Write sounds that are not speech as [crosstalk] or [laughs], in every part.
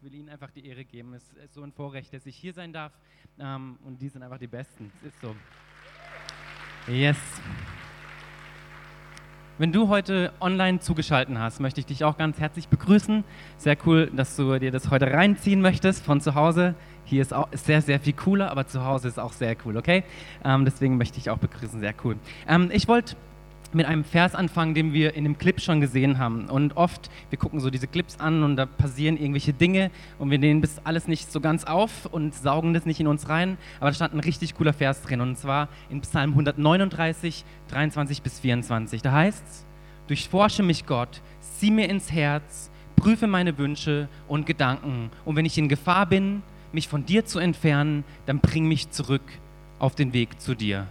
ich will ihnen einfach die Ehre geben. Es ist so ein Vorrecht, dass ich hier sein darf. Ähm, und die sind einfach die Besten. Es ist so. Yes. Wenn du heute online zugeschaltet hast, möchte ich dich auch ganz herzlich begrüßen. Sehr cool, dass du dir das heute reinziehen möchtest von zu Hause. Hier ist auch sehr, sehr viel cooler, aber zu Hause ist auch sehr cool, okay? Ähm, deswegen möchte ich auch begrüßen, sehr cool. Ähm, ich wollte mit einem Vers anfangen, den wir in dem Clip schon gesehen haben. Und oft, wir gucken so diese Clips an und da passieren irgendwelche Dinge und wir nehmen das alles nicht so ganz auf und saugen das nicht in uns rein. Aber da stand ein richtig cooler Vers drin und zwar in Psalm 139, 23 bis 24. Da heißt es, durchforsche mich Gott, sieh mir ins Herz, prüfe meine Wünsche und Gedanken. Und wenn ich in Gefahr bin, mich von dir zu entfernen, dann bring mich zurück auf den Weg zu dir.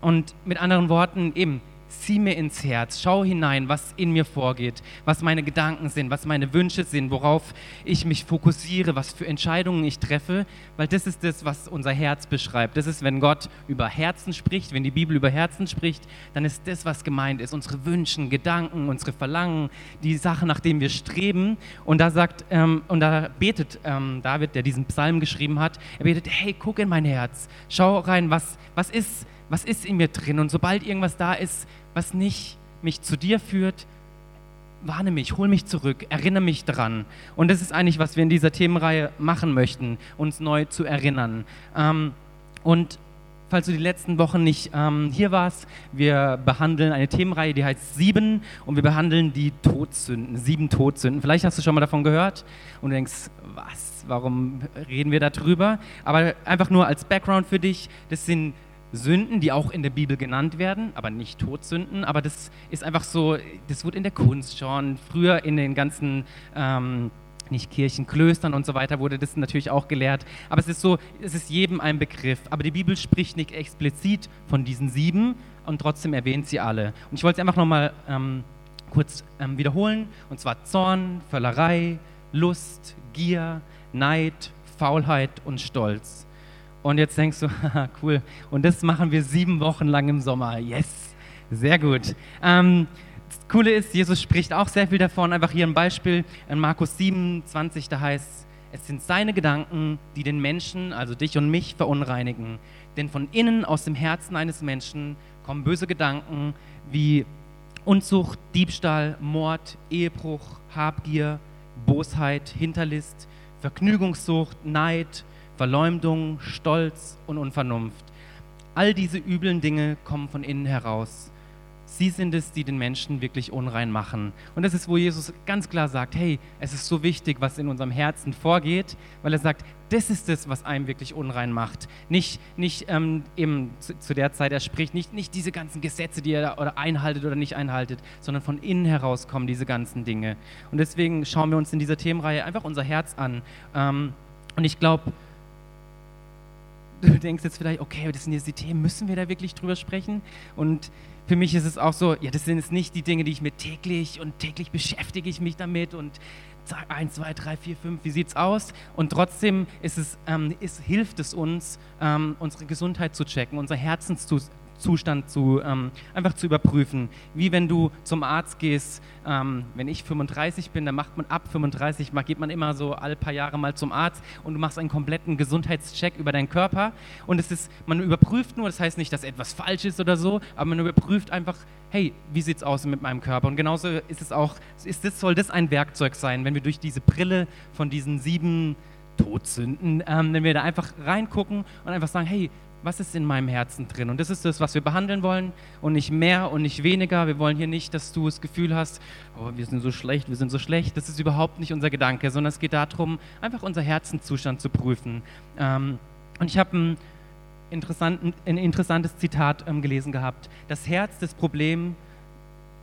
Und mit anderen Worten, eben, zieh mir ins Herz, schau hinein, was in mir vorgeht, was meine Gedanken sind, was meine Wünsche sind, worauf ich mich fokussiere, was für Entscheidungen ich treffe, weil das ist das, was unser Herz beschreibt. Das ist, wenn Gott über Herzen spricht, wenn die Bibel über Herzen spricht, dann ist das, was gemeint ist, unsere Wünsche, Gedanken, unsere Verlangen, die Sachen, nach denen wir streben. Und da sagt, ähm, und da betet ähm, David, der diesen Psalm geschrieben hat, er betet, hey, guck in mein Herz, schau rein, was, was ist was ist in mir drin? Und sobald irgendwas da ist, was nicht mich zu dir führt, warne mich, hol mich zurück, erinnere mich dran. Und das ist eigentlich, was wir in dieser Themenreihe machen möchten, uns neu zu erinnern. Ähm, und falls du die letzten Wochen nicht ähm, hier warst, wir behandeln eine Themenreihe, die heißt Sieben und wir behandeln die Todsünden, sieben Todsünden. Vielleicht hast du schon mal davon gehört und denkst, was, warum reden wir darüber? Aber einfach nur als Background für dich, das sind Sünden, die auch in der Bibel genannt werden, aber nicht Todsünden. Aber das ist einfach so, das wurde in der Kunst schon, früher in den ganzen, ähm, nicht Kirchen, Klöstern und so weiter wurde das natürlich auch gelehrt. Aber es ist so, es ist jedem ein Begriff. Aber die Bibel spricht nicht explizit von diesen sieben und trotzdem erwähnt sie alle. Und ich wollte es einfach nochmal ähm, kurz ähm, wiederholen. Und zwar Zorn, Völlerei, Lust, Gier, Neid, Faulheit und Stolz. Und jetzt denkst du, [laughs] haha, cool. Und das machen wir sieben Wochen lang im Sommer. Yes, sehr gut. Ähm, das Coole ist, Jesus spricht auch sehr viel davon. Einfach hier ein Beispiel in Markus 27, da heißt es sind seine Gedanken, die den Menschen, also dich und mich, verunreinigen. Denn von innen, aus dem Herzen eines Menschen, kommen böse Gedanken wie Unzucht, Diebstahl, Mord, Ehebruch, Habgier, Bosheit, Hinterlist, Vergnügungssucht, Neid, Verleumdung, Stolz und Unvernunft. All diese üblen Dinge kommen von innen heraus. Sie sind es, die den Menschen wirklich unrein machen. Und das ist, wo Jesus ganz klar sagt, hey, es ist so wichtig, was in unserem Herzen vorgeht, weil er sagt, das ist es, was einem wirklich unrein macht. Nicht, nicht ähm, eben zu, zu, der Zeit, er spricht, nicht, nicht diese ganzen Gesetze, die er oder einhaltet oder nicht einhaltet, sondern von innen heraus kommen diese ganzen Dinge. Und deswegen schauen wir uns in dieser Themenreihe einfach unser Herz an. Ähm, und ich glaube, du denkst jetzt vielleicht, okay, das sind jetzt die Themen, müssen wir da wirklich drüber sprechen? Und für mich ist es auch so, ja, das sind jetzt nicht die Dinge, die ich mir täglich und täglich beschäftige ich mich damit und zack, 1, 2, 3, 4, 5, wie sieht's aus? Und trotzdem ist es, ähm, ist, hilft es uns, ähm, unsere Gesundheit zu checken, unser Herzenszustand Zustand zu, ähm, einfach zu überprüfen. Wie wenn du zum Arzt gehst, ähm, wenn ich 35 bin, dann macht man ab 35, geht man immer so alle paar Jahre mal zum Arzt und du machst einen kompletten Gesundheitscheck über deinen Körper. Und es ist, man überprüft nur, das heißt nicht, dass etwas falsch ist oder so, aber man überprüft einfach, hey, wie sieht es aus mit meinem Körper? Und genauso ist es auch, ist das, soll das ein Werkzeug sein, wenn wir durch diese Brille von diesen sieben Todsünden, ähm, wenn wir da einfach reingucken und einfach sagen, hey, was ist in meinem Herzen drin? Und das ist das, was wir behandeln wollen und nicht mehr und nicht weniger. Wir wollen hier nicht, dass du das Gefühl hast, oh, wir sind so schlecht, wir sind so schlecht. Das ist überhaupt nicht unser Gedanke, sondern es geht darum, einfach unser Herzenszustand zu prüfen. Ähm, und ich habe ein, ein, interessantes Zitat ähm, gelesen gehabt. Das Herz des, Problem,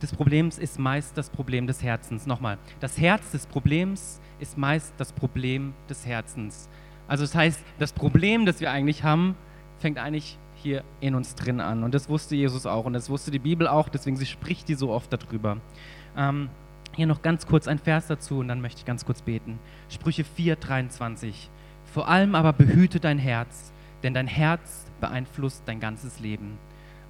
des Problems ist meist das Problem des Herzens. Nochmal, das Herz des Problems ist meist das Problem des Herzens. Also das heißt, das Problem, das wir eigentlich haben, fängt eigentlich hier in uns drin an. Und das wusste Jesus auch und das wusste die Bibel auch, deswegen sie spricht die so oft darüber. Ähm, hier noch ganz kurz ein Vers dazu und dann möchte ich ganz kurz beten. Sprüche 4, 23. Vor allem aber behüte dein Herz, denn dein Herz beeinflusst dein ganzes Leben.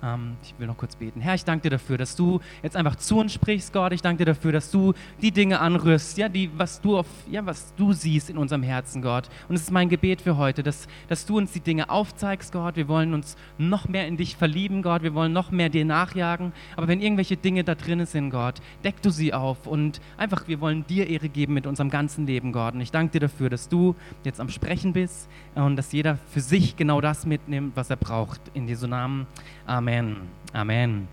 Ähm, ich will noch kurz beten. Herr, ich danke dir dafür, dass du jetzt einfach zu uns sprichst, Gott. Ich danke dir dafür, dass du die Dinge anrührst, ja, die, was, du auf, ja, was du siehst in unserem Herzen, Gott. Und es ist mein Gebet für heute, dass, dass du uns die Dinge aufzeigst, Gott. Wir wollen uns noch mehr in dich verlieben, Gott. Wir wollen noch mehr dir nachjagen. Aber wenn irgendwelche Dinge da drin sind, Gott, deck du sie auf. Und einfach, wir wollen dir Ehre geben mit unserem ganzen Leben, Gott. Und ich danke dir dafür, dass du jetzt am Sprechen bist und dass jeder für sich genau das mitnimmt, was er braucht. In Jesu Namen. Amen. Amen.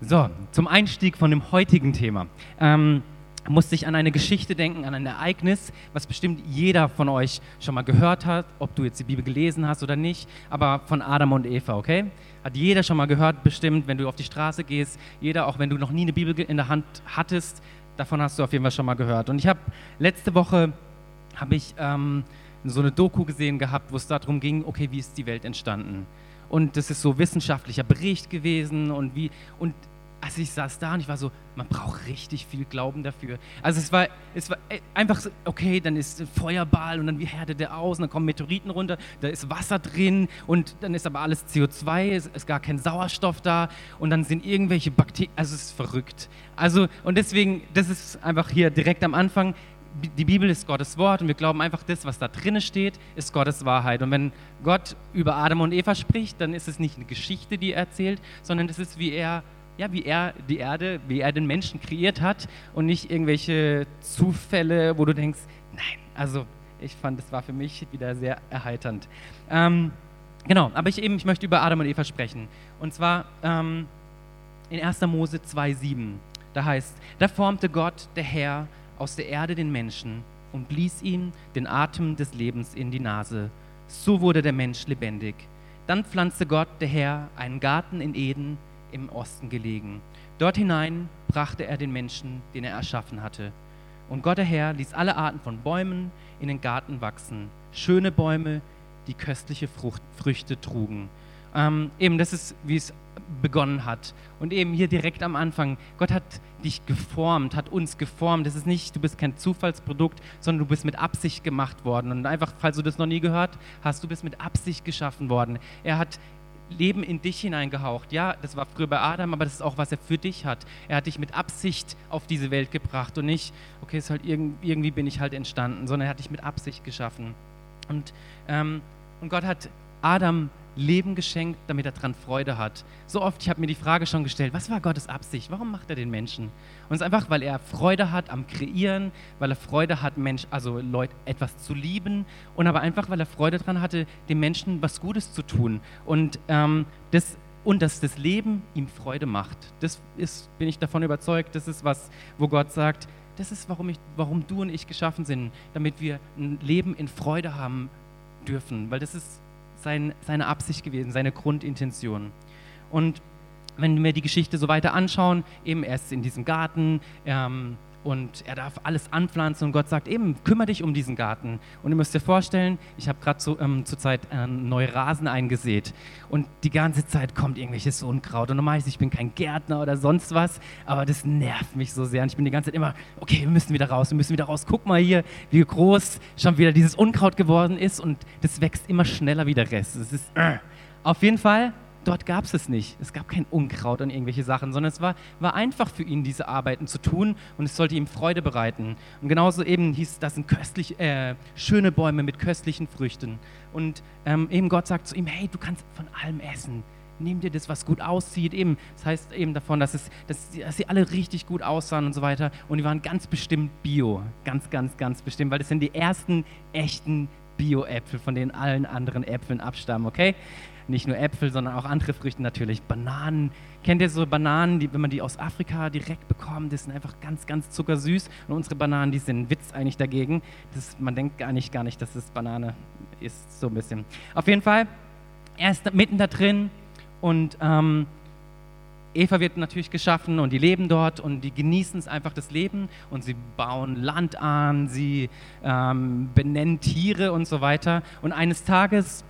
So, zum Einstieg von dem heutigen Thema. Ähm, musste ich an eine Geschichte denken, an ein Ereignis, was bestimmt jeder von euch schon mal gehört hat, ob du jetzt die Bibel gelesen hast oder nicht, aber von Adam und Eva, okay? Hat jeder schon mal gehört, bestimmt, wenn du auf die Straße gehst, jeder, auch wenn du noch nie eine Bibel in der Hand hattest, davon hast du auf jeden Fall schon mal gehört. Und ich habe letzte Woche habe ich ähm, so eine Doku gesehen gehabt, wo es darum ging, okay, wie ist die Welt entstanden? Und das ist so wissenschaftlicher Bericht gewesen und wie und also ich saß da und ich war so, man braucht richtig viel Glauben dafür. Also es war, es war äh, einfach so, okay, dann ist ein Feuerball und dann wie härtet der aus und dann kommen Meteoriten runter, da ist Wasser drin und dann ist aber alles CO2, es ist gar kein Sauerstoff da und dann sind irgendwelche Bakterien, also es ist verrückt. Also und deswegen, das ist einfach hier direkt am Anfang, die Bibel ist Gottes Wort und wir glauben einfach, das, was da drin steht, ist Gottes Wahrheit. Und wenn Gott über Adam und Eva spricht, dann ist es nicht eine Geschichte, die er erzählt, sondern es ist, wie er, ja, wie er die Erde, wie er den Menschen kreiert hat und nicht irgendwelche Zufälle, wo du denkst, nein, also ich fand, das war für mich wieder sehr erheiternd. Ähm, genau, aber ich eben, ich möchte über Adam und Eva sprechen. Und zwar ähm, in 1. Mose 2,7. Da heißt, da formte Gott, der Herr, aus der Erde den Menschen und blies ihm den Atem des Lebens in die Nase. So wurde der Mensch lebendig. Dann pflanzte Gott, der Herr, einen Garten in Eden im Osten gelegen. Dort hinein brachte er den Menschen, den er erschaffen hatte. Und Gott, der Herr, ließ alle Arten von Bäumen in den Garten wachsen. Schöne Bäume, die köstliche Frucht, Früchte trugen. Ähm, eben, das ist, wie es begonnen hat. Und eben hier direkt am Anfang, Gott hat dich geformt, hat uns geformt. Das ist nicht, du bist kein Zufallsprodukt, sondern du bist mit Absicht gemacht worden. Und einfach, falls du das noch nie gehört hast, du bist mit Absicht geschaffen worden. Er hat Leben in dich hineingehaucht. Ja, das war früher bei Adam, aber das ist auch, was er für dich hat. Er hat dich mit Absicht auf diese Welt gebracht und nicht, okay, ist halt irgendwie, bin ich halt entstanden, sondern er hat dich mit Absicht geschaffen. Und, ähm, und Gott hat Adam Leben geschenkt, damit er daran Freude hat. So oft, ich habe mir die Frage schon gestellt, was war Gottes Absicht? Warum macht er den Menschen? Und es ist einfach, weil er Freude hat am Kreieren, weil er Freude hat, Mensch, also Leute etwas zu lieben und aber einfach, weil er Freude daran hatte, dem Menschen was Gutes zu tun. Und ähm, das und dass das Leben ihm Freude macht. Das ist, bin ich davon überzeugt, das ist was, wo Gott sagt, das ist, warum, ich, warum du und ich geschaffen sind, damit wir ein Leben in Freude haben dürfen, weil das ist sein, seine Absicht gewesen, seine Grundintention. Und wenn wir die Geschichte so weiter anschauen, eben er ist in diesem Garten, ähm, und er darf alles anpflanzen und Gott sagt eben, kümmere dich um diesen Garten. Und ihr müsst dir vorstellen, ich habe gerade so, ähm, zurzeit äh, neue Rasen eingesät und die ganze Zeit kommt irgendwelches Unkraut und normalerweise, ich bin kein Gärtner oder sonst was, aber das nervt mich so sehr und ich bin die ganze Zeit immer, okay, wir müssen wieder raus, wir müssen wieder raus, guck mal hier, wie groß schon wieder dieses Unkraut geworden ist und das wächst immer schneller wie der Rest. Es ist, äh. Auf jeden Fall dort gab es es nicht. Es gab kein Unkraut und irgendwelche Sachen, sondern es war, war einfach für ihn, diese Arbeiten zu tun und es sollte ihm Freude bereiten. Und genauso eben hieß das sind köstlich, äh, schöne Bäume mit köstlichen Früchten. Und ähm, eben Gott sagt zu ihm, hey, du kannst von allem essen. Nimm dir das, was gut aussieht. Eben, das heißt eben davon, dass, es, dass, dass sie alle richtig gut aussahen und so weiter. Und die waren ganz bestimmt bio. Ganz, ganz, ganz bestimmt, weil das sind die ersten echten Bio-Äpfel, von denen allen anderen Äpfeln abstammen, okay? Nicht nur Äpfel, sondern auch andere Früchte natürlich. Bananen. Kennt ihr so Bananen, die, wenn man die aus Afrika direkt bekommt, die sind einfach ganz, ganz zuckersüß. Und unsere Bananen, die sind Witz eigentlich dagegen. Das, man denkt gar nicht, gar nicht, dass es Banane ist, so ein bisschen. Auf jeden Fall, er ist mitten da drin und ähm, Eva wird natürlich geschaffen und die leben dort und die genießen es einfach das Leben und sie bauen Land an, sie ähm, benennen Tiere und so weiter. Und eines Tages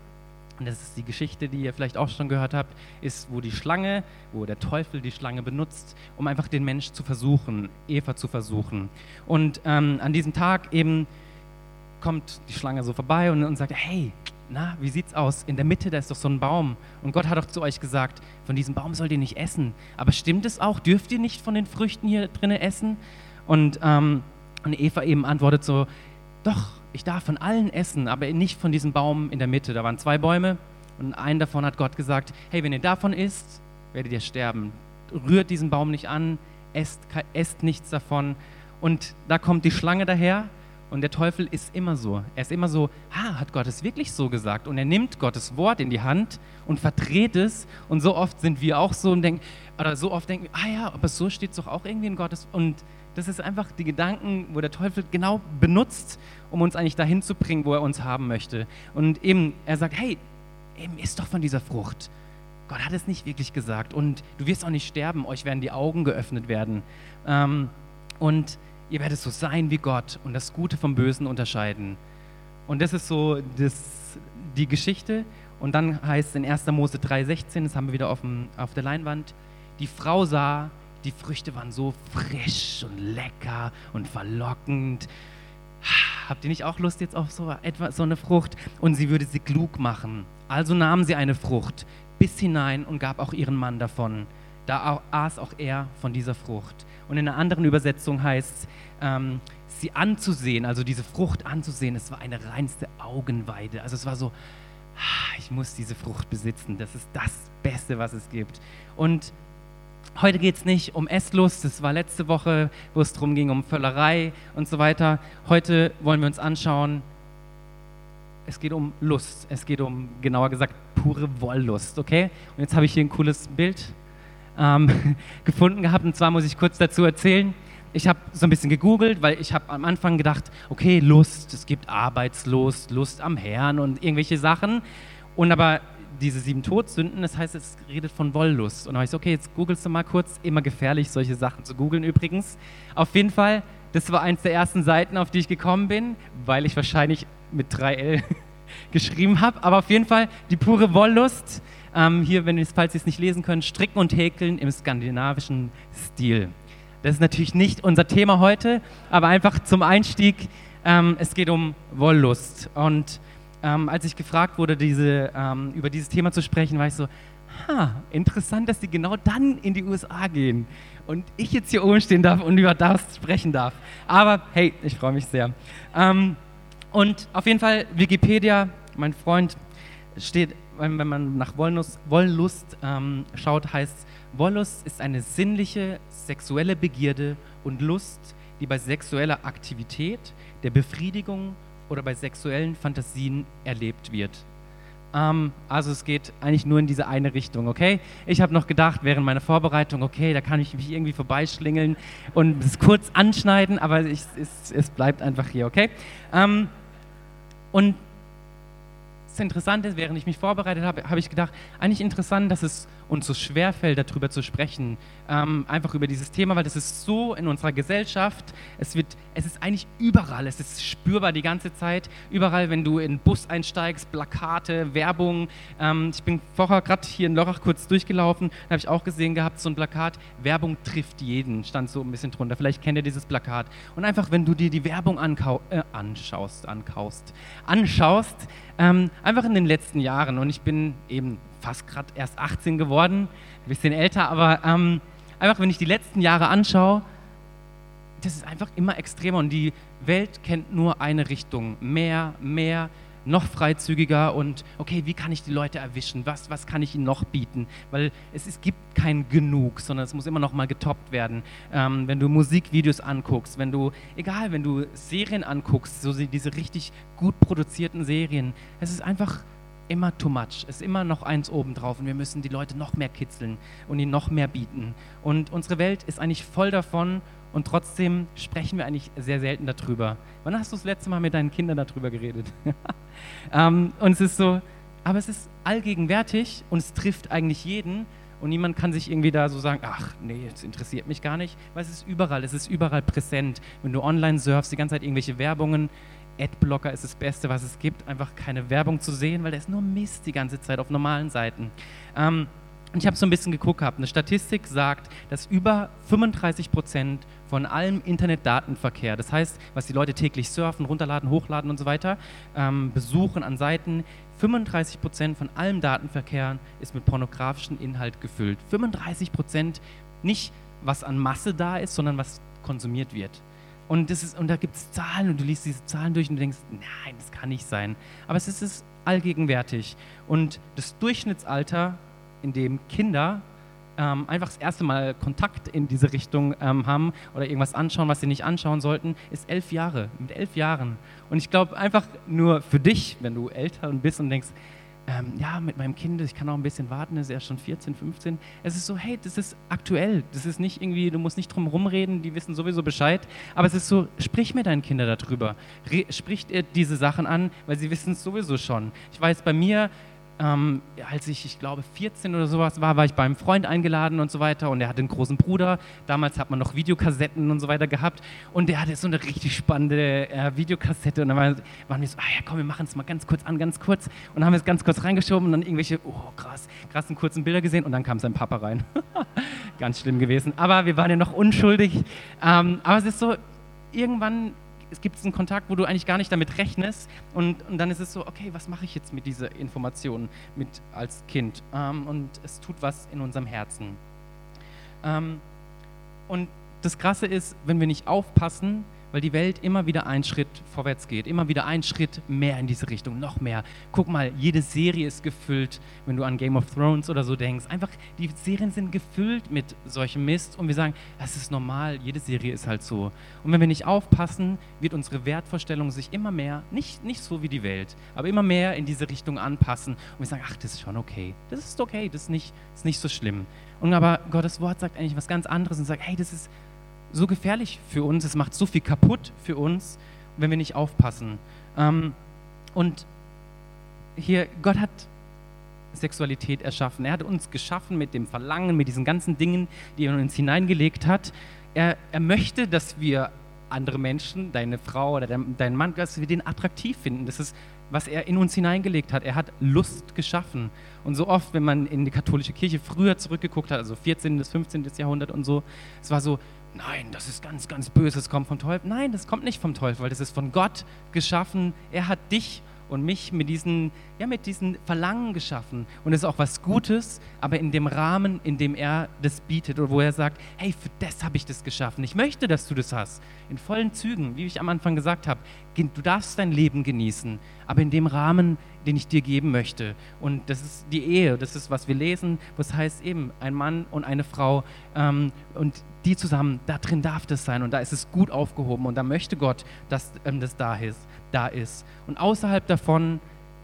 und das ist die Geschichte, die ihr vielleicht auch schon gehört habt, ist, wo die Schlange, wo der Teufel die Schlange benutzt, um einfach den Mensch zu versuchen, Eva zu versuchen. Und ähm, an diesem Tag eben kommt die Schlange so vorbei und, und sagt, hey, na, wie sieht's aus? In der Mitte, da ist doch so ein Baum. Und Gott hat doch zu euch gesagt, von diesem Baum sollt ihr nicht essen. Aber stimmt es auch? Dürft ihr nicht von den Früchten hier drinnen essen? Und, ähm, und Eva eben antwortet so, doch, ich darf von allen essen, aber nicht von diesem Baum in der Mitte. Da waren zwei Bäume und einen davon hat Gott gesagt, hey, wenn ihr davon isst, werdet ihr sterben. Rührt diesen Baum nicht an, esst, esst nichts davon. Und da kommt die Schlange daher und der Teufel ist immer so. Er ist immer so, ha, hat Gott es wirklich so gesagt? Und er nimmt Gottes Wort in die Hand und verdreht es. Und so oft sind wir auch so und denken, oder so oft denken, ah ja, aber so steht es doch auch irgendwie in Gottes. Und das ist einfach die Gedanken, wo der Teufel genau benutzt, um uns eigentlich dahin zu bringen, wo er uns haben möchte. Und eben, er sagt, hey, eben isst doch von dieser Frucht. Gott hat es nicht wirklich gesagt. Und du wirst auch nicht sterben, euch werden die Augen geöffnet werden. Ähm, und ihr werdet so sein wie Gott und das Gute vom Bösen unterscheiden. Und das ist so das, die Geschichte. Und dann heißt es in 1. Mose 3,16, das haben wir wieder auf, dem, auf der Leinwand, die Frau sah, die Früchte waren so frisch und lecker und verlockend. Habt ihr nicht auch Lust jetzt auf so, etwa, so eine Frucht? Und sie würde sie klug machen. Also nahm sie eine Frucht, biss hinein und gab auch ihren Mann davon. Da aß auch er von dieser Frucht. Und in einer anderen Übersetzung heißt es, ähm, sie anzusehen, also diese Frucht anzusehen, es war eine reinste Augenweide. Also es war so, ich muss diese Frucht besitzen, das ist das Beste, was es gibt. Und Heute geht es nicht um Esslust, das war letzte Woche, wo es darum ging, um Völlerei und so weiter. Heute wollen wir uns anschauen, es geht um Lust, es geht um, genauer gesagt, pure Wollust, okay? Und jetzt habe ich hier ein cooles Bild ähm, [laughs] gefunden gehabt und zwar muss ich kurz dazu erzählen. Ich habe so ein bisschen gegoogelt, weil ich habe am Anfang gedacht, okay, Lust, es gibt Arbeitslust, Lust am Herrn und irgendwelche Sachen. Und aber diese sieben Todsünden, das heißt, es redet von Wollust. Und dann habe ich so, okay, jetzt googelst du mal kurz. Immer gefährlich, solche Sachen zu googeln übrigens. Auf jeden Fall, das war eins der ersten Seiten, auf die ich gekommen bin, weil ich wahrscheinlich mit 3L [laughs] geschrieben habe. Aber auf jeden Fall die pure Wollust. Ähm, hier, wenn ihr es, falls ihr es nicht lesen könnt, Stricken und Häkeln im skandinavischen Stil. Das ist natürlich nicht unser Thema heute, aber einfach zum Einstieg. Ähm, es geht um Wollust. Und ähm, als ich gefragt wurde, diese, ähm, über dieses Thema zu sprechen, war ich so, ha, interessant, dass die genau dann in die USA gehen und ich jetzt hier oben stehen darf und über das sprechen darf. Aber hey, ich freue mich sehr. Ähm, und auf jeden Fall, Wikipedia, mein Freund, steht, wenn man nach Wollust, Wollust ähm, schaut, heißt Wollust ist eine sinnliche sexuelle Begierde und Lust, die bei sexueller Aktivität, der Befriedigung oder bei sexuellen Fantasien erlebt wird. Ähm, also es geht eigentlich nur in diese eine Richtung, okay? Ich habe noch gedacht während meiner Vorbereitung, okay, da kann ich mich irgendwie vorbeischlingeln und es kurz anschneiden, aber ich, es, es, bleibt einfach hier, okay? Ähm, und das Interessante ist, während ich mich vorbereitet habe, habe ich gedacht, eigentlich interessant, dass es uns so schwerfällt, darüber zu sprechen, ähm, einfach über dieses Thema, weil das ist so in unserer Gesellschaft, es, wird, es ist eigentlich überall, es ist spürbar die ganze Zeit, überall, wenn du in den Bus einsteigst, Plakate, Werbung. Ähm, ich bin vorher gerade hier in Lörrach kurz durchgelaufen, da habe ich auch gesehen gehabt, so ein Plakat, Werbung trifft jeden, stand so ein bisschen drunter, vielleicht kennt ihr dieses Plakat. Und einfach, wenn du dir die Werbung äh, anschaust, ankaust, anschaust, ähm, einfach in den letzten Jahren, und ich bin eben fast gerade erst 18 geworden, ein bisschen älter, aber ähm, einfach, wenn ich die letzten Jahre anschaue, das ist einfach immer extremer und die Welt kennt nur eine Richtung. Mehr, mehr, noch freizügiger und okay, wie kann ich die Leute erwischen? Was, was kann ich ihnen noch bieten? Weil es, es gibt kein Genug, sondern es muss immer noch mal getoppt werden. Ähm, wenn du Musikvideos anguckst, wenn du, egal, wenn du Serien anguckst, so diese richtig gut produzierten Serien, es ist einfach immer too much. Ist immer noch eins obendrauf und wir müssen die Leute noch mehr kitzeln und ihnen noch mehr bieten. Und unsere Welt ist eigentlich voll davon und trotzdem sprechen wir eigentlich sehr selten darüber. Wann hast du das letzte Mal mit deinen Kindern darüber geredet? [laughs] ähm, und es ist so, aber es ist allgegenwärtig und es trifft eigentlich jeden und niemand kann sich irgendwie da so sagen, ach nee, das interessiert mich gar nicht, weil es ist überall, es ist überall präsent. Wenn du online surfst, die ganze Zeit irgendwelche Werbungen, Adblocker ist das Beste, was es gibt, einfach keine Werbung zu sehen, weil da ist nur Mist die ganze Zeit auf normalen Seiten. Ähm, ich habe so ein bisschen geguckt gehabt. Eine Statistik sagt, dass über 35 Prozent von allem Internetdatenverkehr, das heißt, was die Leute täglich surfen, runterladen, hochladen und so weiter, ähm, besuchen an Seiten, 35 Prozent von allem Datenverkehr ist mit pornografischem Inhalt gefüllt. 35 Prozent nicht, was an Masse da ist, sondern was konsumiert wird. Und, das ist, und da gibt es Zahlen und du liest diese Zahlen durch und du denkst, nein, das kann nicht sein. Aber es ist, es allgegenwärtig. Und das Durchschnittsalter in dem Kinder ähm, einfach das erste Mal Kontakt in diese Richtung ähm, haben oder irgendwas anschauen, was sie nicht anschauen sollten, ist elf Jahre. Mit elf Jahren. Und ich glaube einfach nur für dich, wenn du älter bist und denkst, ähm, ja, mit meinem Kind, ich kann auch ein bisschen warten, ist erst schon 14, 15. Es ist so, hey, das ist aktuell. Das ist nicht irgendwie, du musst nicht drum rumreden, die wissen sowieso Bescheid. Aber es ist so, sprich mit deinen Kindern darüber. Re spricht ihr diese Sachen an, weil sie wissen es sowieso schon. Ich weiß, bei mir, ähm, als ich, ich glaube, 14 oder sowas war, war ich beim Freund eingeladen und so weiter und er hatte einen großen Bruder. Damals hat man noch Videokassetten und so weiter gehabt und der hatte so eine richtig spannende äh, Videokassette und dann waren, waren wir so, ah ja komm, wir machen es mal ganz kurz an, ganz kurz und dann haben wir es ganz kurz reingeschoben und dann irgendwelche, oh krass, krassen kurzen Bilder gesehen und dann kam sein Papa rein. [laughs] ganz schlimm gewesen, aber wir waren ja noch unschuldig. Ähm, aber es ist so, irgendwann es gibt einen Kontakt, wo du eigentlich gar nicht damit rechnest und, und dann ist es so, okay, was mache ich jetzt mit dieser Information mit als Kind? Ähm, und es tut was in unserem Herzen. Ähm, und das Krasse ist, wenn wir nicht aufpassen, weil die Welt immer wieder einen Schritt vorwärts geht, immer wieder einen Schritt mehr in diese Richtung, noch mehr. Guck mal, jede Serie ist gefüllt, wenn du an Game of Thrones oder so denkst. Einfach, die Serien sind gefüllt mit solchem Mist und wir sagen, das ist normal, jede Serie ist halt so. Und wenn wir nicht aufpassen, wird unsere Wertvorstellung sich immer mehr, nicht, nicht so wie die Welt, aber immer mehr in diese Richtung anpassen und wir sagen, ach, das ist schon okay, das ist okay, das ist nicht, ist nicht so schlimm. Und aber Gottes Wort sagt eigentlich was ganz anderes und sagt, hey, das ist so gefährlich für uns, es macht so viel kaputt für uns, wenn wir nicht aufpassen. Ähm, und hier, Gott hat Sexualität erschaffen. Er hat uns geschaffen mit dem Verlangen, mit diesen ganzen Dingen, die er in uns hineingelegt hat. Er, er möchte, dass wir andere Menschen, deine Frau oder dein, dein Mann, dass wir den attraktiv finden. Das ist, was er in uns hineingelegt hat. Er hat Lust geschaffen. Und so oft, wenn man in die katholische Kirche früher zurückgeguckt hat, also 14. bis 15. Jahrhundert und so, es war so, nein, das ist ganz, ganz böse, es kommt vom Teufel. Nein, das kommt nicht vom Teufel, weil das ist von Gott geschaffen. Er hat dich und mich mit diesen, ja, mit diesen Verlangen geschaffen. Und es ist auch was Gutes, aber in dem Rahmen, in dem er das bietet oder wo er sagt, hey, für das habe ich das geschaffen. Ich möchte, dass du das hast. In vollen Zügen, wie ich am Anfang gesagt habe. Du darfst dein Leben genießen, aber in dem Rahmen, den ich dir geben möchte. Und das ist die Ehe, das ist, was wir lesen, was heißt eben ein Mann und eine Frau. Ähm, und die zusammen, da drin darf das sein und da ist es gut aufgehoben und da möchte Gott, dass ähm, das da ist da ist. Und außerhalb davon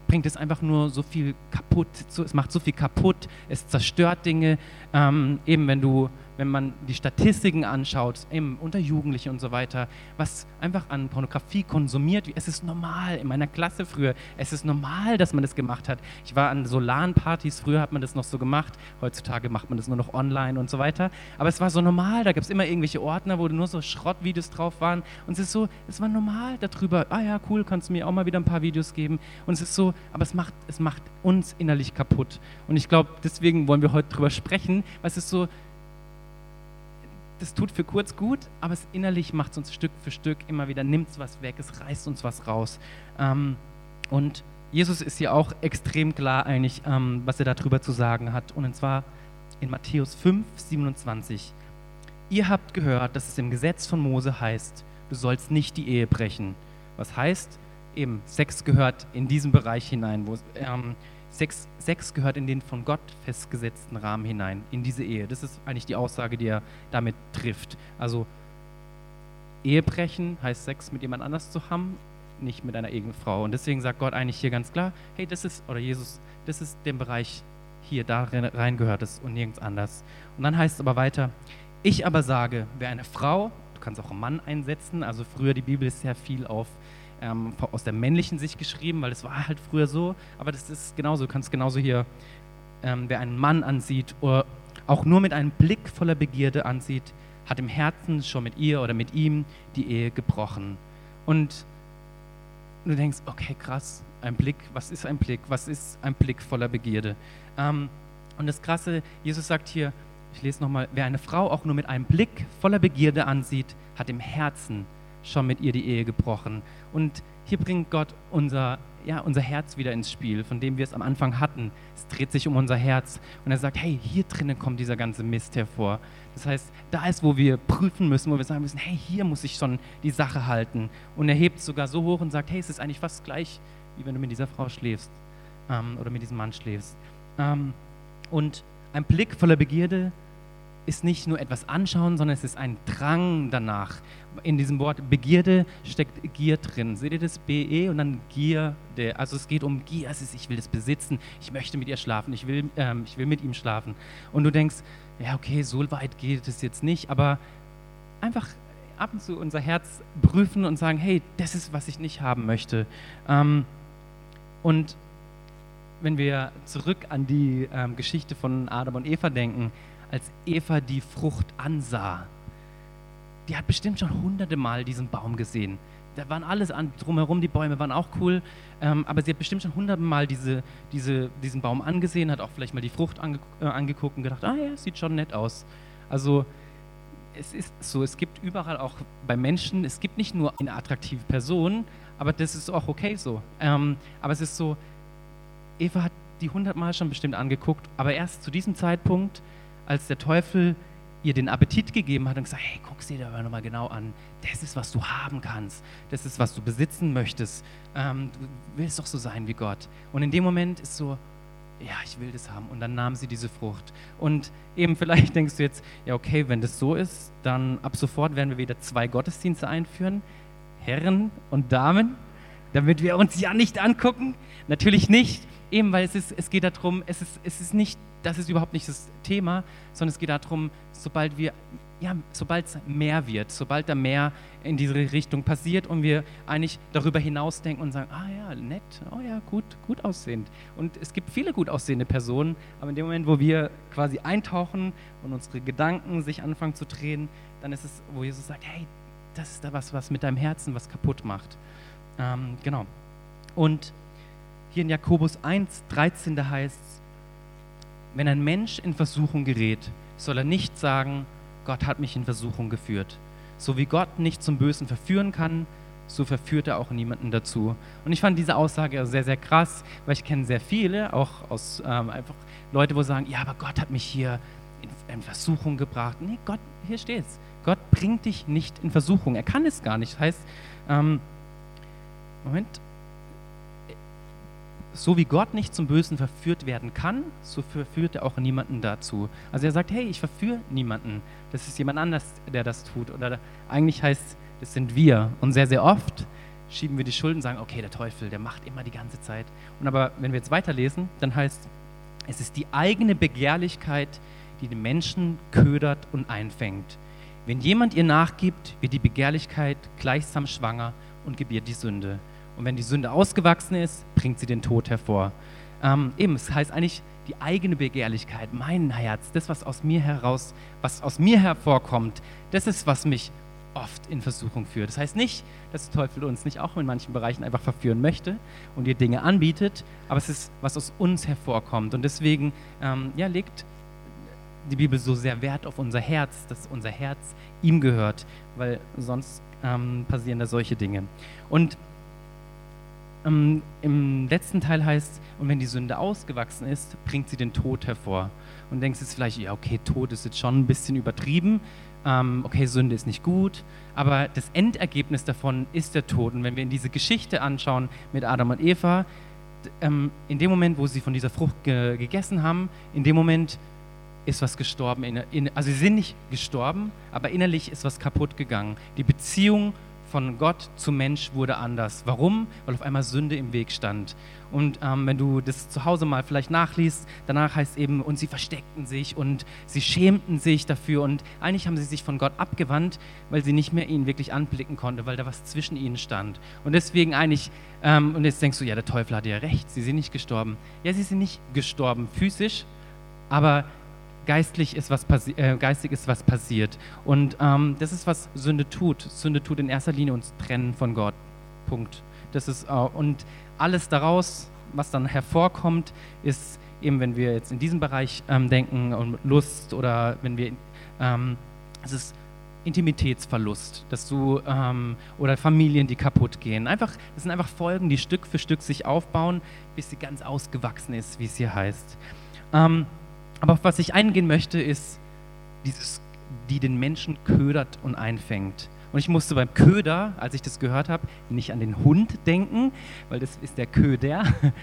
bringt es einfach nur so viel kaputt, es macht so viel kaputt, es zerstört Dinge. Ähm, eben wenn du wenn man die Statistiken anschaut, eben unter Jugendlichen und so weiter, was einfach an Pornografie konsumiert wird, es ist normal, in meiner Klasse früher, es ist normal, dass man das gemacht hat. Ich war an Solan-Partys, früher hat man das noch so gemacht, heutzutage macht man das nur noch online und so weiter, aber es war so normal, da gab es immer irgendwelche Ordner, wo nur so Schrottvideos drauf waren. Und es ist so, es war normal darüber, ah ja, cool, kannst du mir auch mal wieder ein paar Videos geben. Und es ist so, aber es macht, es macht uns innerlich kaputt. Und ich glaube, deswegen wollen wir heute drüber sprechen, weil es ist so, das tut für kurz gut, aber es innerlich macht es uns Stück für Stück immer wieder, nimmt es was weg, es reißt uns was raus. Ähm, und Jesus ist hier auch extrem klar eigentlich, ähm, was er darüber zu sagen hat. Und zwar in Matthäus 5, 27. Ihr habt gehört, dass es im Gesetz von Mose heißt, du sollst nicht die Ehe brechen. Was heißt, eben, Sex gehört in diesen Bereich hinein, wo ähm, Sex, Sex gehört in den von Gott festgesetzten Rahmen hinein, in diese Ehe. Das ist eigentlich die Aussage, die er damit trifft. Also Ehebrechen heißt Sex mit jemand anders zu haben, nicht mit einer eigenen Frau. Und deswegen sagt Gott eigentlich hier ganz klar, hey, das ist, oder Jesus, das ist der Bereich hier, da rein gehört es und nirgends anders. Und dann heißt es aber weiter, ich aber sage, wer eine Frau, du kannst auch einen Mann einsetzen, also früher die Bibel ist sehr viel auf ähm, aus der männlichen Sicht geschrieben, weil es war halt früher so. Aber das ist genauso, du kannst genauso hier, ähm, wer einen Mann ansieht oder auch nur mit einem Blick voller Begierde ansieht, hat im Herzen schon mit ihr oder mit ihm die Ehe gebrochen. Und du denkst, okay, krass, ein Blick, was ist ein Blick? Was ist ein Blick voller Begierde? Ähm, Und das Krasse, Jesus sagt hier, ich lese nochmal, wer eine Frau auch nur mit einem Blick voller Begierde ansieht, hat im Herzen schon mit ihr die Ehe gebrochen. Und hier bringt Gott unser, ja, unser Herz wieder ins Spiel, von dem wir es am Anfang hatten. Es dreht sich um unser Herz. Und er sagt, hey, hier drinnen kommt dieser ganze Mist hervor. Das heißt, da ist, wo wir prüfen müssen, wo wir sagen müssen, hey, hier muss ich schon die Sache halten. Und er hebt sogar so hoch und sagt, hey, es ist eigentlich fast gleich, wie wenn du mit dieser Frau schläfst ähm, oder mit diesem Mann schläfst. Ähm, und ein Blick voller Begierde ist nicht nur etwas anschauen, sondern es ist ein Drang danach. In diesem Wort Begierde steckt Gier drin. Seht ihr das? BE und dann Gier. Also es geht um Gier. Es ist, ich will das besitzen. Ich möchte mit ihr schlafen. Ich will, ähm, ich will mit ihm schlafen. Und du denkst, ja, okay, so weit geht es jetzt nicht. Aber einfach ab und zu unser Herz prüfen und sagen, hey, das ist, was ich nicht haben möchte. Ähm, und wenn wir zurück an die ähm, Geschichte von Adam und Eva denken, als Eva die Frucht ansah, die hat bestimmt schon hunderte Mal diesen Baum gesehen. Da waren alles an, drumherum, die Bäume waren auch cool, ähm, aber sie hat bestimmt schon hunderte Mal diese, diese, diesen Baum angesehen, hat auch vielleicht mal die Frucht ange, äh, angeguckt und gedacht, ah ja, sieht schon nett aus. Also es ist so, es gibt überall auch bei Menschen, es gibt nicht nur eine attraktive Person, aber das ist auch okay so. Ähm, aber es ist so, Eva hat die hundertmal schon bestimmt angeguckt, aber erst zu diesem Zeitpunkt als der Teufel ihr den Appetit gegeben hat und gesagt, hey, guck sie dir aber nochmal genau an. Das ist, was du haben kannst. Das ist, was du besitzen möchtest. Ähm, du willst doch so sein wie Gott. Und in dem Moment ist so, ja, ich will das haben. Und dann nahm sie diese Frucht. Und eben vielleicht [laughs] denkst du jetzt, ja, okay, wenn das so ist, dann ab sofort werden wir wieder zwei Gottesdienste einführen. Herren und Damen, damit wir uns ja nicht angucken. Natürlich nicht. Eben, weil es, ist, es geht darum, es ist, es ist nicht, das ist überhaupt nicht das Thema, sondern es geht darum, sobald wir, ja, sobald es mehr wird, sobald da mehr in diese Richtung passiert und wir eigentlich darüber hinaus denken und sagen, ah ja, nett, oh ja, gut, gut aussehend. Und es gibt viele gut aussehende Personen, aber in dem Moment, wo wir quasi eintauchen und unsere Gedanken sich anfangen zu drehen, dann ist es, wo Jesus sagt, hey, das ist da was, was mit deinem Herzen was kaputt macht. Ähm, genau. Und hier in Jakobus 1, 13, da heißt es, wenn ein Mensch in Versuchung gerät, soll er nicht sagen, Gott hat mich in Versuchung geführt. So wie Gott nicht zum Bösen verführen kann, so verführt er auch niemanden dazu. Und ich fand diese Aussage sehr, sehr krass, weil ich kenne sehr viele, auch aus ähm, einfach Leute, wo sagen, ja, aber Gott hat mich hier in, in Versuchung gebracht. Nee, Gott, hier steht's. Gott bringt dich nicht in Versuchung. Er kann es gar nicht. Das heißt, ähm, Moment, so wie Gott nicht zum Bösen verführt werden kann, so verführt er auch niemanden dazu. Also er sagt, hey, ich verführe niemanden. Das ist jemand anders, der das tut. Oder eigentlich heißt, das sind wir. Und sehr, sehr oft schieben wir die Schulden und sagen, okay, der Teufel, der macht immer die ganze Zeit. Und aber wenn wir jetzt weiterlesen, dann heißt, es ist die eigene Begehrlichkeit, die den Menschen ködert und einfängt. Wenn jemand ihr nachgibt, wird die Begehrlichkeit gleichsam schwanger und gebiert die Sünde. Und wenn die Sünde ausgewachsen ist, bringt sie den Tod hervor. Ähm, eben, es heißt eigentlich die eigene Begehrlichkeit, mein Herz, das, was aus mir heraus, was aus mir hervorkommt, das ist, was mich oft in Versuchung führt. Das heißt nicht, dass der Teufel uns nicht auch in manchen Bereichen einfach verführen möchte und dir Dinge anbietet, aber es ist, was aus uns hervorkommt. Und deswegen ähm, ja, legt die Bibel so sehr Wert auf unser Herz, dass unser Herz ihm gehört, weil sonst ähm, passieren da solche Dinge. Und ähm, Im letzten Teil heißt, und wenn die Sünde ausgewachsen ist, bringt sie den Tod hervor. Und denkst jetzt vielleicht, ja, okay, Tod ist jetzt schon ein bisschen übertrieben. Ähm, okay, Sünde ist nicht gut. Aber das Endergebnis davon ist der Tod. Und wenn wir in diese Geschichte anschauen mit Adam und Eva, ähm, in dem Moment, wo sie von dieser Frucht ge gegessen haben, in dem Moment ist was gestorben. In, in, also sie sind nicht gestorben, aber innerlich ist was kaputt gegangen. Die Beziehung von Gott zu Mensch wurde anders. Warum? Weil auf einmal Sünde im Weg stand. Und ähm, wenn du das zu Hause mal vielleicht nachliest, danach heißt eben, und sie versteckten sich und sie schämten sich dafür und eigentlich haben sie sich von Gott abgewandt, weil sie nicht mehr ihn wirklich anblicken konnte, weil da was zwischen ihnen stand. Und deswegen eigentlich, ähm, und jetzt denkst du, ja, der Teufel hatte ja recht, sie sind nicht gestorben. Ja, sie sind nicht gestorben physisch, aber geistlich ist was äh, geistig ist was passiert. Und ähm, das ist, was Sünde tut. Sünde tut in erster Linie uns trennen von Gott. Punkt. Das ist, äh, und alles daraus, was dann hervorkommt, ist eben wenn wir jetzt in diesem Bereich ähm, denken und Lust oder wenn wir, ähm, es ist Intimitätsverlust, dass du ähm, oder Familien, die kaputt gehen. Einfach, das sind einfach Folgen, die Stück für Stück sich aufbauen, bis sie ganz ausgewachsen ist, wie es hier heißt. Ähm, aber auf was ich eingehen möchte, ist dieses, die den Menschen ködert und einfängt. Und ich musste beim Köder, als ich das gehört habe, nicht an den Hund denken, weil das ist der Köder. [laughs]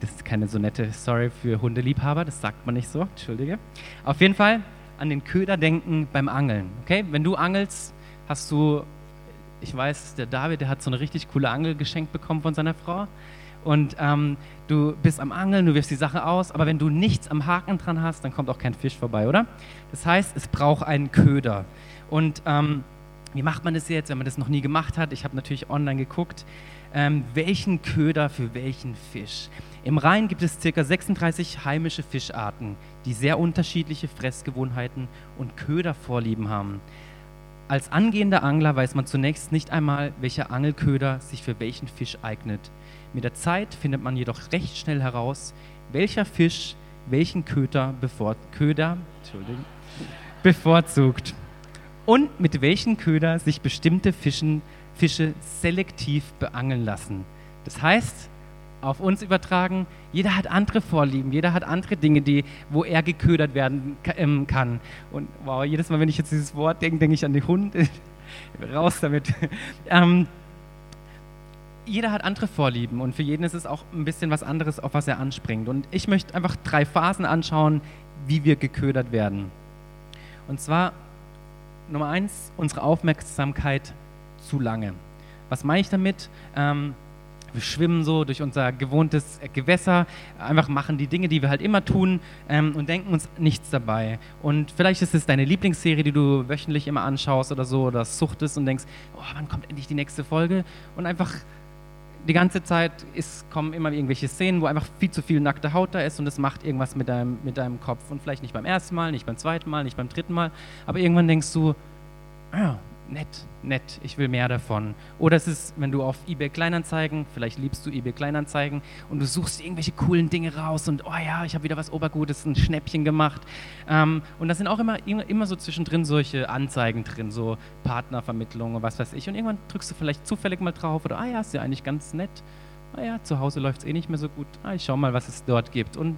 Das ist keine so nette Story für Hundeliebhaber, das sagt man nicht so, entschuldige. Auf jeden Fall an den Köder denken beim Angeln. Okay? Wenn du angelst, hast du, ich weiß, der David, der hat so eine richtig coole Angel geschenkt bekommen von seiner Frau. Und ähm, du bist am Angeln, du wirfst die Sache aus, aber wenn du nichts am Haken dran hast, dann kommt auch kein Fisch vorbei, oder? Das heißt, es braucht einen Köder. Und ähm, wie macht man das jetzt, wenn man das noch nie gemacht hat? Ich habe natürlich online geguckt, ähm, welchen Köder für welchen Fisch. Im Rhein gibt es ca. 36 heimische Fischarten, die sehr unterschiedliche Fressgewohnheiten und Ködervorlieben haben. Als angehender Angler weiß man zunächst nicht einmal, welcher Angelköder sich für welchen Fisch eignet. Mit der Zeit findet man jedoch recht schnell heraus, welcher Fisch welchen Köder, bevor, Köder bevorzugt und mit welchen Köder sich bestimmte Fischen, Fische selektiv beangeln lassen. Das heißt, auf uns übertragen, jeder hat andere Vorlieben, jeder hat andere Dinge, die, wo er geködert werden ähm, kann. Und wow, jedes Mal, wenn ich jetzt dieses Wort denke, denke ich an den Hund. [laughs] Raus damit. [laughs] ähm, jeder hat andere Vorlieben und für jeden ist es auch ein bisschen was anderes, auf was er anspringt. Und ich möchte einfach drei Phasen anschauen, wie wir geködert werden. Und zwar Nummer eins, unsere Aufmerksamkeit zu lange. Was meine ich damit? Ähm, wir schwimmen so durch unser gewohntes Gewässer, einfach machen die Dinge, die wir halt immer tun ähm, und denken uns nichts dabei. Und vielleicht ist es deine Lieblingsserie, die du wöchentlich immer anschaust oder so, oder suchtest und denkst, oh, wann kommt endlich die nächste Folge? Und einfach die ganze Zeit ist, kommen immer irgendwelche Szenen, wo einfach viel zu viel nackte Haut da ist und es macht irgendwas mit deinem, mit deinem Kopf. Und vielleicht nicht beim ersten Mal, nicht beim zweiten Mal, nicht beim dritten Mal, aber irgendwann denkst du, ah, nett, nett, ich will mehr davon. Oder es ist, wenn du auf eBay Kleinanzeigen, vielleicht liebst du eBay Kleinanzeigen und du suchst irgendwelche coolen Dinge raus und oh ja, ich habe wieder was Obergutes, ein Schnäppchen gemacht. Ähm, und da sind auch immer, immer so zwischendrin solche Anzeigen drin, so Partnervermittlung und was weiß ich. Und irgendwann drückst du vielleicht zufällig mal drauf oder ah ja, ist ja eigentlich ganz nett. Ah ja, zu Hause läuft es eh nicht mehr so gut. Ah, ich schau mal, was es dort gibt. Und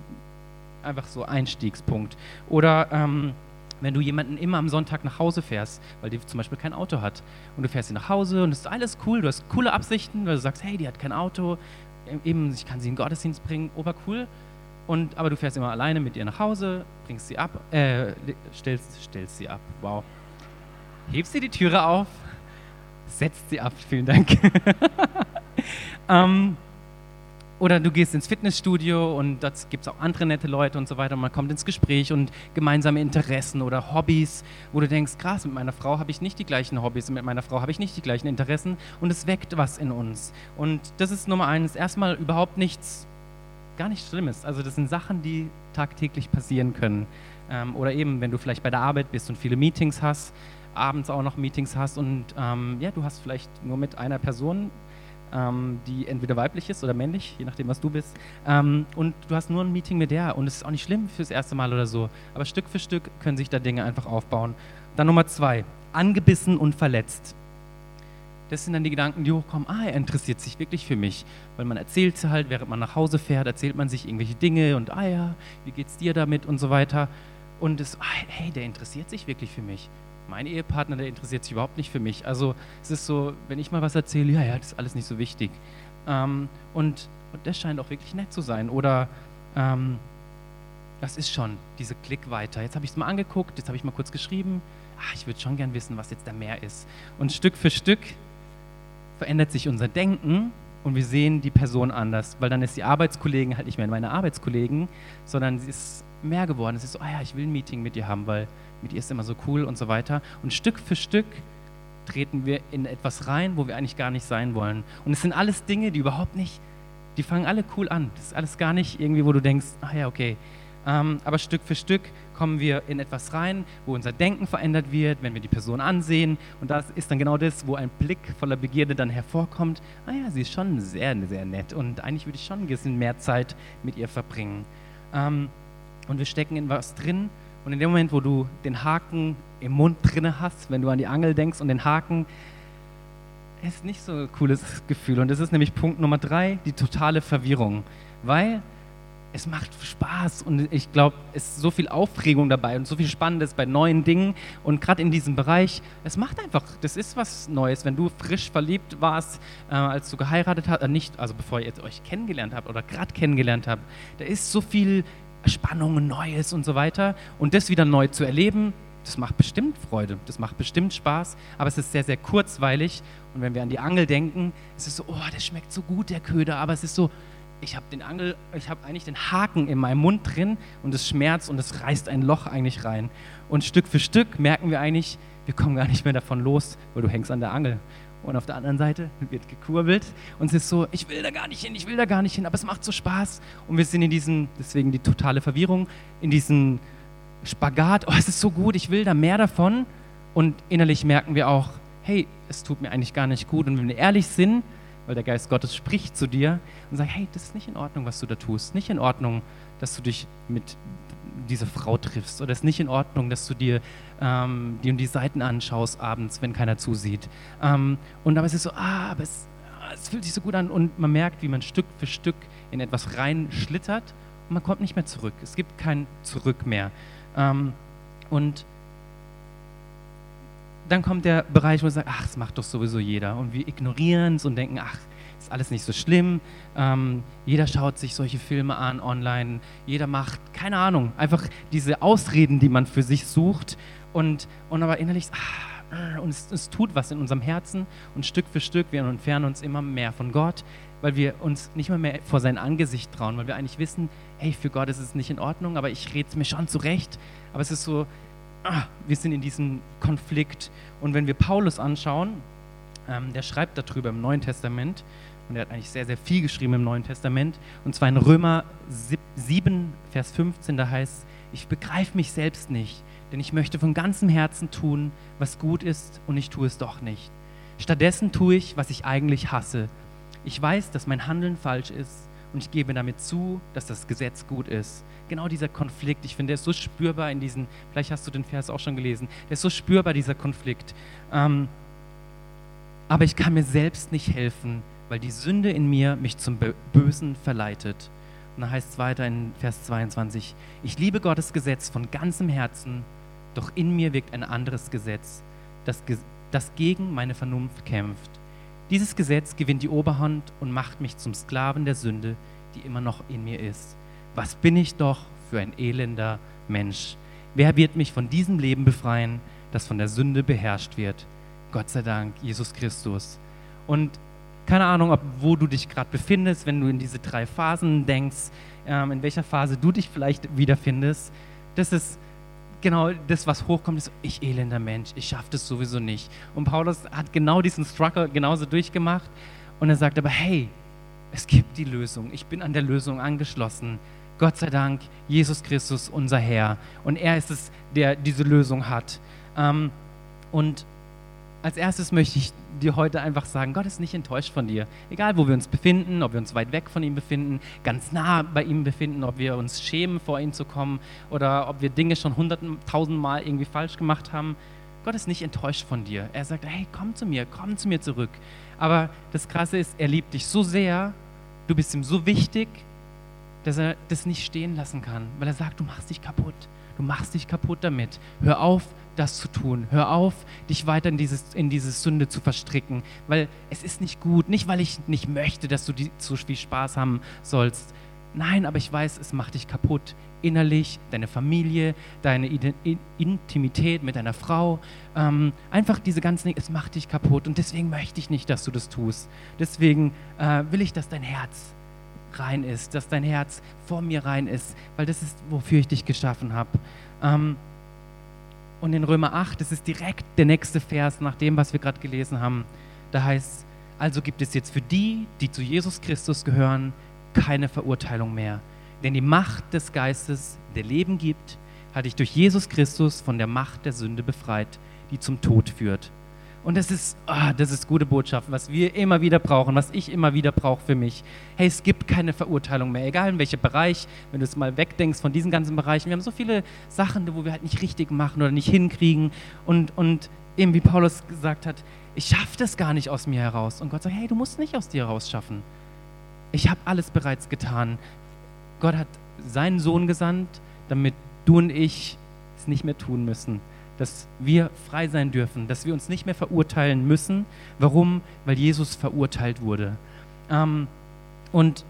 einfach so Einstiegspunkt. Oder ähm, wenn du jemanden immer am Sonntag nach Hause fährst, weil die zum Beispiel kein Auto hat und du fährst sie nach Hause und es ist alles cool, du hast coole Absichten, weil du sagst, hey, die hat kein Auto, eben, ich kann sie in den Gottesdienst bringen, obercool. Und, aber du fährst immer alleine mit ihr nach Hause, bringst sie ab, äh, stellst, stellst sie ab, wow. Hebst sie die Türe auf, setzt sie ab, vielen Dank. [laughs] ähm, oder du gehst ins Fitnessstudio und da gibt es auch andere nette Leute und so weiter und man kommt ins Gespräch und gemeinsame Interessen oder Hobbys, wo du denkst, krass, mit meiner Frau habe ich nicht die gleichen Hobbys und mit meiner Frau habe ich nicht die gleichen Interessen und es weckt was in uns. Und das ist Nummer eins, erstmal überhaupt nichts, gar nichts Schlimmes. Also das sind Sachen, die tagtäglich passieren können. Ähm, oder eben, wenn du vielleicht bei der Arbeit bist und viele Meetings hast, abends auch noch Meetings hast und ähm, ja, du hast vielleicht nur mit einer Person ähm, die entweder weiblich ist oder männlich, je nachdem, was du bist. Ähm, und du hast nur ein Meeting mit der und es ist auch nicht schlimm fürs erste Mal oder so. Aber Stück für Stück können sich da Dinge einfach aufbauen. Dann Nummer zwei, angebissen und verletzt. Das sind dann die Gedanken, die hochkommen, ah, er interessiert sich wirklich für mich. Weil man erzählt halt, während man nach Hause fährt, erzählt man sich irgendwelche Dinge und, ah ja, wie geht's dir damit und so weiter. Und es, ah, hey, der interessiert sich wirklich für mich mein Ehepartner, der interessiert sich überhaupt nicht für mich. Also es ist so, wenn ich mal was erzähle, ja, ja, das ist alles nicht so wichtig. Ähm, und, und das scheint auch wirklich nett zu sein. Oder ähm, das ist schon diese Klick weiter. Jetzt habe ich es mal angeguckt, jetzt habe ich mal kurz geschrieben. Ach, ich würde schon gern wissen, was jetzt da mehr ist. Und Stück für Stück verändert sich unser Denken und wir sehen die Person anders, weil dann ist die Arbeitskollegin halt nicht mehr meine Arbeitskollegin, sondern sie ist mehr geworden. Es ist so, ah ja, ich will ein Meeting mit dir haben, weil mit ihr ist immer so cool und so weiter. Und Stück für Stück treten wir in etwas rein, wo wir eigentlich gar nicht sein wollen. Und es sind alles Dinge, die überhaupt nicht, die fangen alle cool an. Das ist alles gar nicht irgendwie, wo du denkst, ah ja, okay. Ähm, aber Stück für Stück kommen wir in etwas rein, wo unser Denken verändert wird, wenn wir die Person ansehen. Und das ist dann genau das, wo ein Blick voller Begierde dann hervorkommt. Ah ja, sie ist schon sehr, sehr nett und eigentlich würde ich schon ein bisschen mehr Zeit mit ihr verbringen. Ähm, und wir stecken in was drin. Und in dem Moment, wo du den Haken im Mund drinne hast, wenn du an die Angel denkst und den Haken, ist nicht so ein cooles Gefühl. Und das ist nämlich Punkt Nummer drei, die totale Verwirrung. Weil es macht Spaß und ich glaube, es ist so viel Aufregung dabei und so viel Spannendes bei neuen Dingen und gerade in diesem Bereich, es macht einfach, das ist was Neues. Wenn du frisch verliebt warst, äh, als du geheiratet hast, äh, nicht, also bevor ihr euch kennengelernt habt oder gerade kennengelernt habt, da ist so viel Spannung, Neues und so weiter und das wieder neu zu erleben, das macht bestimmt Freude, das macht bestimmt Spaß, aber es ist sehr, sehr kurzweilig und wenn wir an die Angel denken, es ist so, oh, das schmeckt so gut, der Köder, aber es ist so, ich habe den Angel, ich habe eigentlich den Haken in meinem Mund drin und es schmerzt und es reißt ein Loch eigentlich rein. Und Stück für Stück merken wir eigentlich, wir kommen gar nicht mehr davon los, weil du hängst an der Angel. Und auf der anderen Seite wird gekurbelt und es ist so, ich will da gar nicht hin, ich will da gar nicht hin, aber es macht so Spaß. Und wir sind in diesem, deswegen die totale Verwirrung, in diesem Spagat, oh, es ist so gut, ich will da mehr davon. Und innerlich merken wir auch, hey, es tut mir eigentlich gar nicht gut. Und wenn wir ehrlich sind, weil der Geist Gottes spricht zu dir und sagt, hey, das ist nicht in Ordnung, was du da tust. Nicht in Ordnung, dass du dich mit dieser Frau triffst. Oder es ist nicht in Ordnung, dass du dir ähm, die und die Seiten anschaust abends, wenn keiner zusieht. Ähm, und aber es ist so, ah, aber es, ah, es fühlt sich so gut an. Und man merkt, wie man Stück für Stück in etwas reinschlittert und man kommt nicht mehr zurück. Es gibt kein Zurück mehr. Ähm, und dann kommt der Bereich, wo man sagt, ach, das macht doch sowieso jeder. Und wir ignorieren es und denken, ach, ist alles nicht so schlimm. Ähm, jeder schaut sich solche Filme an online. Jeder macht, keine Ahnung, einfach diese Ausreden, die man für sich sucht. Und, und aber innerlich, ach, und es, es tut was in unserem Herzen. Und Stück für Stück, wir entfernen uns immer mehr von Gott, weil wir uns nicht mehr, mehr vor sein Angesicht trauen, weil wir eigentlich wissen, hey, für Gott ist es nicht in Ordnung, aber ich rede es mir schon zurecht. Aber es ist so, ah, wir sind in diesem Konflikt. Und wenn wir Paulus anschauen, ähm, der schreibt darüber im Neuen Testament, und er hat eigentlich sehr, sehr viel geschrieben im Neuen Testament, und zwar in Römer 7, Vers 15, da heißt, ich begreife mich selbst nicht, denn ich möchte von ganzem Herzen tun, was gut ist, und ich tue es doch nicht. Stattdessen tue ich, was ich eigentlich hasse. Ich weiß, dass mein Handeln falsch ist, und ich gebe damit zu, dass das Gesetz gut ist genau dieser Konflikt. Ich finde, der ist so spürbar in diesen, vielleicht hast du den Vers auch schon gelesen, der ist so spürbar, dieser Konflikt. Ähm, aber ich kann mir selbst nicht helfen, weil die Sünde in mir mich zum Bösen verleitet. Und da heißt es weiter in Vers 22, ich liebe Gottes Gesetz von ganzem Herzen, doch in mir wirkt ein anderes Gesetz, das, das gegen meine Vernunft kämpft. Dieses Gesetz gewinnt die Oberhand und macht mich zum Sklaven der Sünde, die immer noch in mir ist was bin ich doch für ein elender Mensch? Wer wird mich von diesem Leben befreien, das von der Sünde beherrscht wird? Gott sei Dank, Jesus Christus. Und keine Ahnung, ob, wo du dich gerade befindest, wenn du in diese drei Phasen denkst, ähm, in welcher Phase du dich vielleicht wiederfindest. Das ist genau das, was hochkommt, ist, ich elender Mensch, ich schaffe das sowieso nicht. Und Paulus hat genau diesen Struggle genauso durchgemacht. Und er sagt aber, hey, es gibt die Lösung. Ich bin an der Lösung angeschlossen. Gott sei Dank, Jesus Christus, unser Herr. Und er ist es, der diese Lösung hat. Ähm, und als erstes möchte ich dir heute einfach sagen, Gott ist nicht enttäuscht von dir. Egal, wo wir uns befinden, ob wir uns weit weg von ihm befinden, ganz nah bei ihm befinden, ob wir uns schämen, vor ihm zu kommen oder ob wir Dinge schon hunderten, tausendmal irgendwie falsch gemacht haben. Gott ist nicht enttäuscht von dir. Er sagt, hey, komm zu mir, komm zu mir zurück. Aber das Krasse ist, er liebt dich so sehr, du bist ihm so wichtig, dass er das nicht stehen lassen kann, weil er sagt, du machst dich kaputt. Du machst dich kaputt damit. Hör auf, das zu tun. Hör auf, dich weiter in, dieses, in diese Sünde zu verstricken, weil es ist nicht gut. Nicht, weil ich nicht möchte, dass du die, so viel Spaß haben sollst. Nein, aber ich weiß, es macht dich kaputt. Innerlich, deine Familie, deine Intimität mit deiner Frau. Ähm, einfach diese ganzen Dinge, es macht dich kaputt. Und deswegen möchte ich nicht, dass du das tust. Deswegen äh, will ich, dass dein Herz rein ist, dass dein Herz vor mir rein ist, weil das ist, wofür ich dich geschaffen habe. Ähm, und in Römer 8, das ist direkt der nächste Vers nach dem, was wir gerade gelesen haben. Da heißt, also gibt es jetzt für die, die zu Jesus Christus gehören, keine Verurteilung mehr. Denn die Macht des Geistes, der Leben gibt, hat dich durch Jesus Christus von der Macht der Sünde befreit, die zum Tod führt. Und das ist, oh, das ist gute Botschaft, was wir immer wieder brauchen, was ich immer wieder brauche für mich. Hey, es gibt keine Verurteilung mehr, egal in welchem Bereich, wenn du es mal wegdenkst von diesen ganzen Bereichen. Wir haben so viele Sachen, wo wir halt nicht richtig machen oder nicht hinkriegen. Und, und eben wie Paulus gesagt hat, ich schaffe das gar nicht aus mir heraus. Und Gott sagt, hey, du musst nicht aus dir heraus schaffen. Ich habe alles bereits getan. Gott hat seinen Sohn gesandt, damit du und ich es nicht mehr tun müssen dass wir frei sein dürfen, dass wir uns nicht mehr verurteilen müssen. Warum? Weil Jesus verurteilt wurde. Ähm, und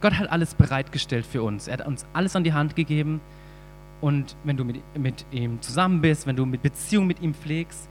Gott hat alles bereitgestellt für uns. Er hat uns alles an die Hand gegeben. Und wenn du mit, mit ihm zusammen bist, wenn du mit Beziehung mit ihm pflegst,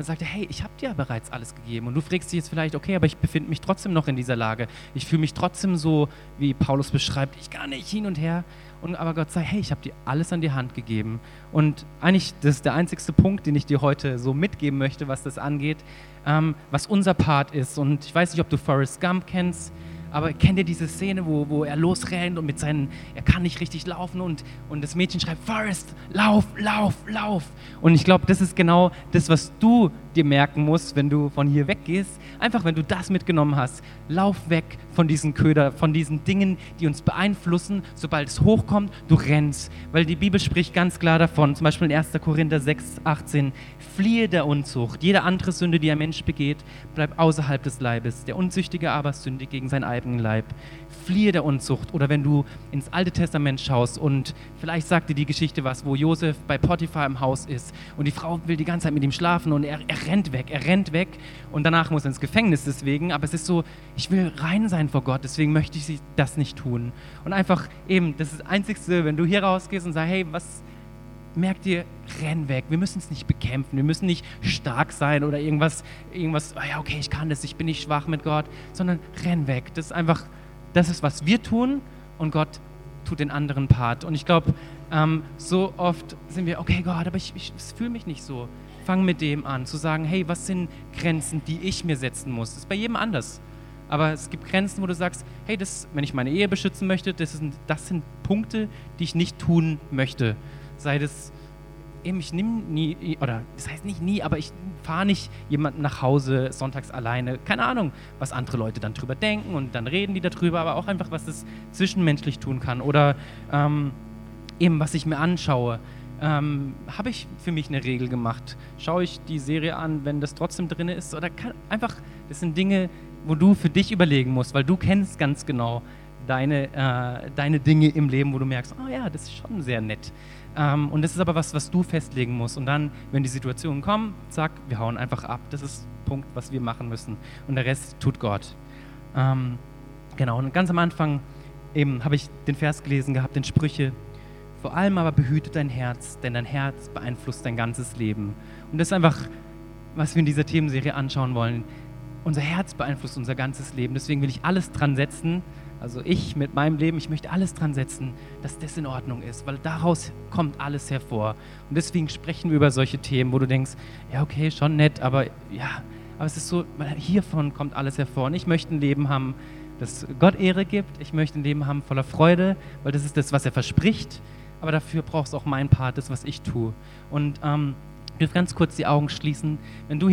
dann sagt er, hey, ich habe dir ja bereits alles gegeben. Und du fragst dich jetzt vielleicht, okay, aber ich befinde mich trotzdem noch in dieser Lage. Ich fühle mich trotzdem so, wie Paulus beschreibt, ich gar nicht hin und her. Und aber Gott sagt, hey, ich habe dir alles an die Hand gegeben. Und eigentlich, das ist der einzigste Punkt, den ich dir heute so mitgeben möchte, was das angeht, ähm, was unser Part ist. Und ich weiß nicht, ob du Forrest Gump kennst. Aber kennt ihr diese Szene, wo, wo er losrennt und mit seinen, er kann nicht richtig laufen und, und das Mädchen schreibt, Forrest, lauf, lauf, lauf. Und ich glaube, das ist genau das, was du dir merken musst, wenn du von hier weggehst. Einfach, wenn du das mitgenommen hast, lauf weg von diesen Köder, von diesen Dingen, die uns beeinflussen. Sobald es hochkommt, du rennst. Weil die Bibel spricht ganz klar davon, zum Beispiel in 1. Korinther 6, 18, fliehe der Unzucht. Jede andere Sünde, die ein Mensch begeht, bleibt außerhalb des Leibes. Der Unzüchtige aber sündigt gegen seinen eigenen Leib fliehe der Unzucht. Oder wenn du ins Alte Testament schaust und vielleicht sagt dir die Geschichte was, wo Josef bei Potiphar im Haus ist und die Frau will die ganze Zeit mit ihm schlafen und er, er rennt weg, er rennt weg und danach muss er ins Gefängnis deswegen. Aber es ist so, ich will rein sein vor Gott, deswegen möchte ich das nicht tun. Und einfach eben, das ist das Einzigste, wenn du hier rausgehst und sagst, hey, was, merkt ihr, renn weg. Wir müssen es nicht bekämpfen. Wir müssen nicht stark sein oder irgendwas, irgendwas, oh ja, okay, ich kann das, ich bin nicht schwach mit Gott, sondern renn weg. Das ist einfach das ist, was wir tun und Gott tut den anderen Part. Und ich glaube, ähm, so oft sind wir, okay Gott, aber ich, ich fühle mich nicht so. Fang mit dem an, zu sagen, hey, was sind Grenzen, die ich mir setzen muss? Das ist bei jedem anders. Aber es gibt Grenzen, wo du sagst, hey, das, wenn ich meine Ehe beschützen möchte, das sind, das sind Punkte, die ich nicht tun möchte. Sei das eben, ich nehme nie, oder das heißt nicht nie, aber ich fahre nicht jemanden nach Hause sonntags alleine. Keine Ahnung, was andere Leute dann drüber denken und dann reden die darüber, aber auch einfach, was das zwischenmenschlich tun kann. Oder ähm, eben, was ich mir anschaue. Ähm, Habe ich für mich eine Regel gemacht? Schaue ich die Serie an, wenn das trotzdem drin ist? Oder kann, einfach, das sind Dinge, wo du für dich überlegen musst, weil du kennst ganz genau deine, äh, deine Dinge im Leben, wo du merkst, oh ja, das ist schon sehr nett. Ähm, und das ist aber was, was du festlegen musst. Und dann, wenn die Situationen kommen, zack, wir hauen einfach ab. Das ist Punkt, was wir machen müssen. Und der Rest tut Gott. Ähm, genau, und ganz am Anfang eben habe ich den Vers gelesen gehabt, den Sprüche. Vor allem aber behüte dein Herz, denn dein Herz beeinflusst dein ganzes Leben. Und das ist einfach, was wir in dieser Themenserie anschauen wollen. Unser Herz beeinflusst unser ganzes Leben. Deswegen will ich alles dran setzen, also ich mit meinem Leben, ich möchte alles dran setzen, dass das in Ordnung ist, weil daraus kommt alles hervor. Und deswegen sprechen wir über solche Themen, wo du denkst, ja, okay, schon nett, aber ja, aber es ist so, hiervon kommt alles hervor. Und ich möchte ein Leben haben, das Gott Ehre gibt. Ich möchte ein Leben haben voller Freude, weil das ist das, was er verspricht. Aber dafür brauchst du auch mein Part, das, was ich tue. Und ähm, will ganz kurz die Augen schließen. Wenn du